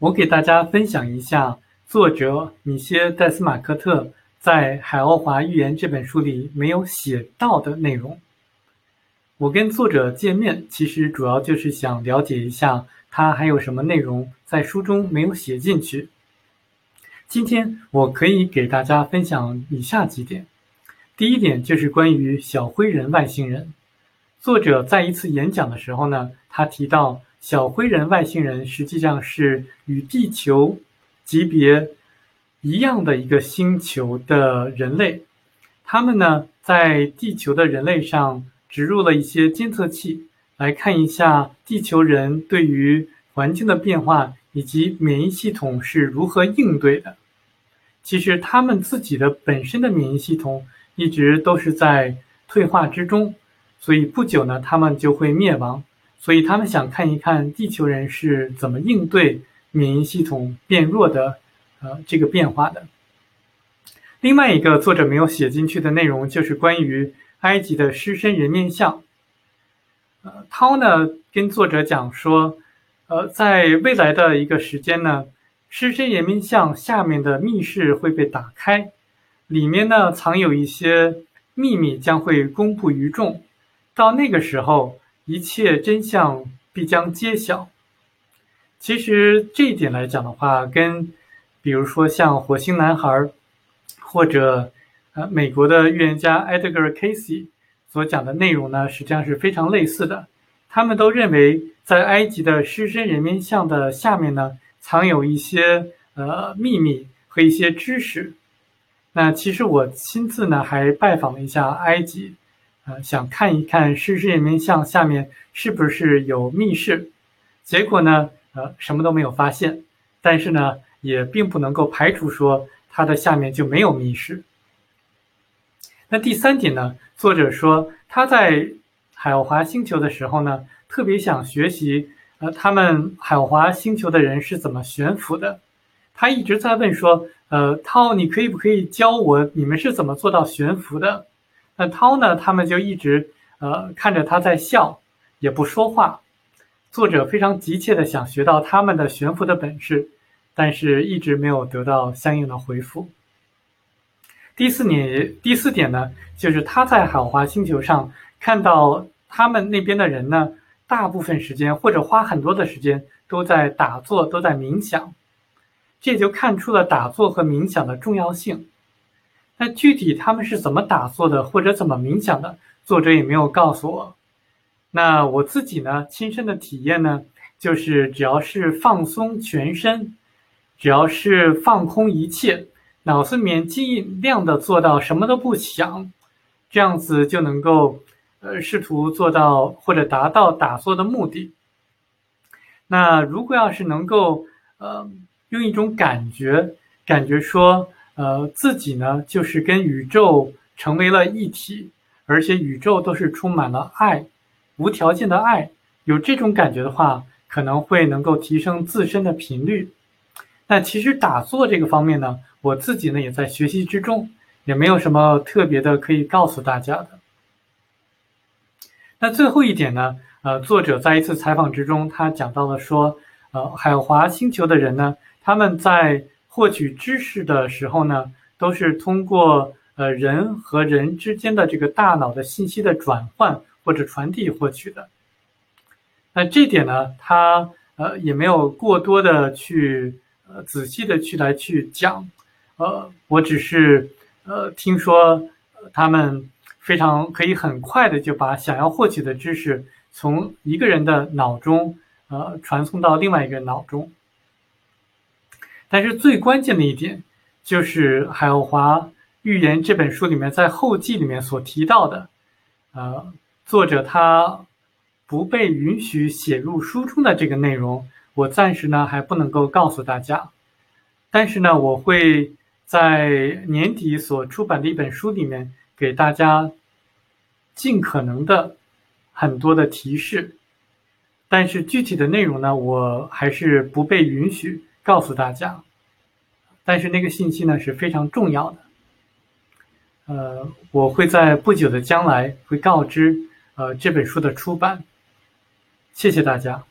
我给大家分享一下作者米歇·戴斯马克特在《海奥华预言》这本书里没有写到的内容。我跟作者见面，其实主要就是想了解一下他还有什么内容在书中没有写进去。今天我可以给大家分享以下几点。第一点就是关于小灰人外星人。作者在一次演讲的时候呢，他提到。小灰人外星人实际上是与地球级别一样的一个星球的人类，他们呢在地球的人类上植入了一些监测器，来看一下地球人对于环境的变化以及免疫系统是如何应对的。其实他们自己的本身的免疫系统一直都是在退化之中，所以不久呢他们就会灭亡。所以他们想看一看地球人是怎么应对免疫系统变弱的，呃，这个变化的。另外一个作者没有写进去的内容就是关于埃及的狮身人面像。呃，涛呢跟作者讲说，呃，在未来的一个时间呢，狮身人面像下面的密室会被打开，里面呢藏有一些秘密将会公布于众，到那个时候。一切真相必将揭晓。其实这一点来讲的话，跟比如说像火星男孩，或者呃美国的预言家 Edgar Casey 所讲的内容呢，实际上是非常类似的。他们都认为，在埃及的狮身人面像的下面呢，藏有一些呃秘密和一些知识。那其实我亲自呢，还拜访了一下埃及。呃，想看一看狮身人面像下面是不是有密室，结果呢，呃，什么都没有发现。但是呢，也并不能够排除说它的下面就没有密室。那第三点呢，作者说他在海华星球的时候呢，特别想学习，呃，他们海华星球的人是怎么悬浮的。他一直在问说，呃，涛，你可以不可以教我，你们是怎么做到悬浮的？那涛呢？他们就一直呃看着他在笑，也不说话。作者非常急切的想学到他们的悬浮的本事，但是一直没有得到相应的回复。第四点，第四点呢，就是他在海华星球上看到他们那边的人呢，大部分时间或者花很多的时间都在打坐，都在冥想，这就看出了打坐和冥想的重要性。那具体他们是怎么打坐的，或者怎么冥想的，作者也没有告诉我。那我自己呢，亲身的体验呢，就是只要是放松全身，只要是放空一切，脑子里面尽量的做到什么都不想，这样子就能够，呃，试图做到或者达到打坐的目的。那如果要是能够，呃，用一种感觉，感觉说。呃，自己呢，就是跟宇宙成为了一体，而且宇宙都是充满了爱，无条件的爱。有这种感觉的话，可能会能够提升自身的频率。那其实打坐这个方面呢，我自己呢也在学习之中，也没有什么特别的可以告诉大家的。那最后一点呢，呃，作者在一次采访之中，他讲到了说，呃，海华星球的人呢，他们在。获取知识的时候呢，都是通过呃人和人之间的这个大脑的信息的转换或者传递获取的。那这点呢，他呃也没有过多的去呃仔细的去来去讲，呃，我只是呃听说他们非常可以很快的就把想要获取的知识从一个人的脑中呃传送到另外一个脑中。但是最关键的一点，就是《海奥华寓言》这本书里面在后记里面所提到的，呃，作者他不被允许写入书中的这个内容，我暂时呢还不能够告诉大家。但是呢，我会在年底所出版的一本书里面给大家尽可能的很多的提示，但是具体的内容呢，我还是不被允许。告诉大家，但是那个信息呢是非常重要的。呃，我会在不久的将来会告知呃这本书的出版。谢谢大家。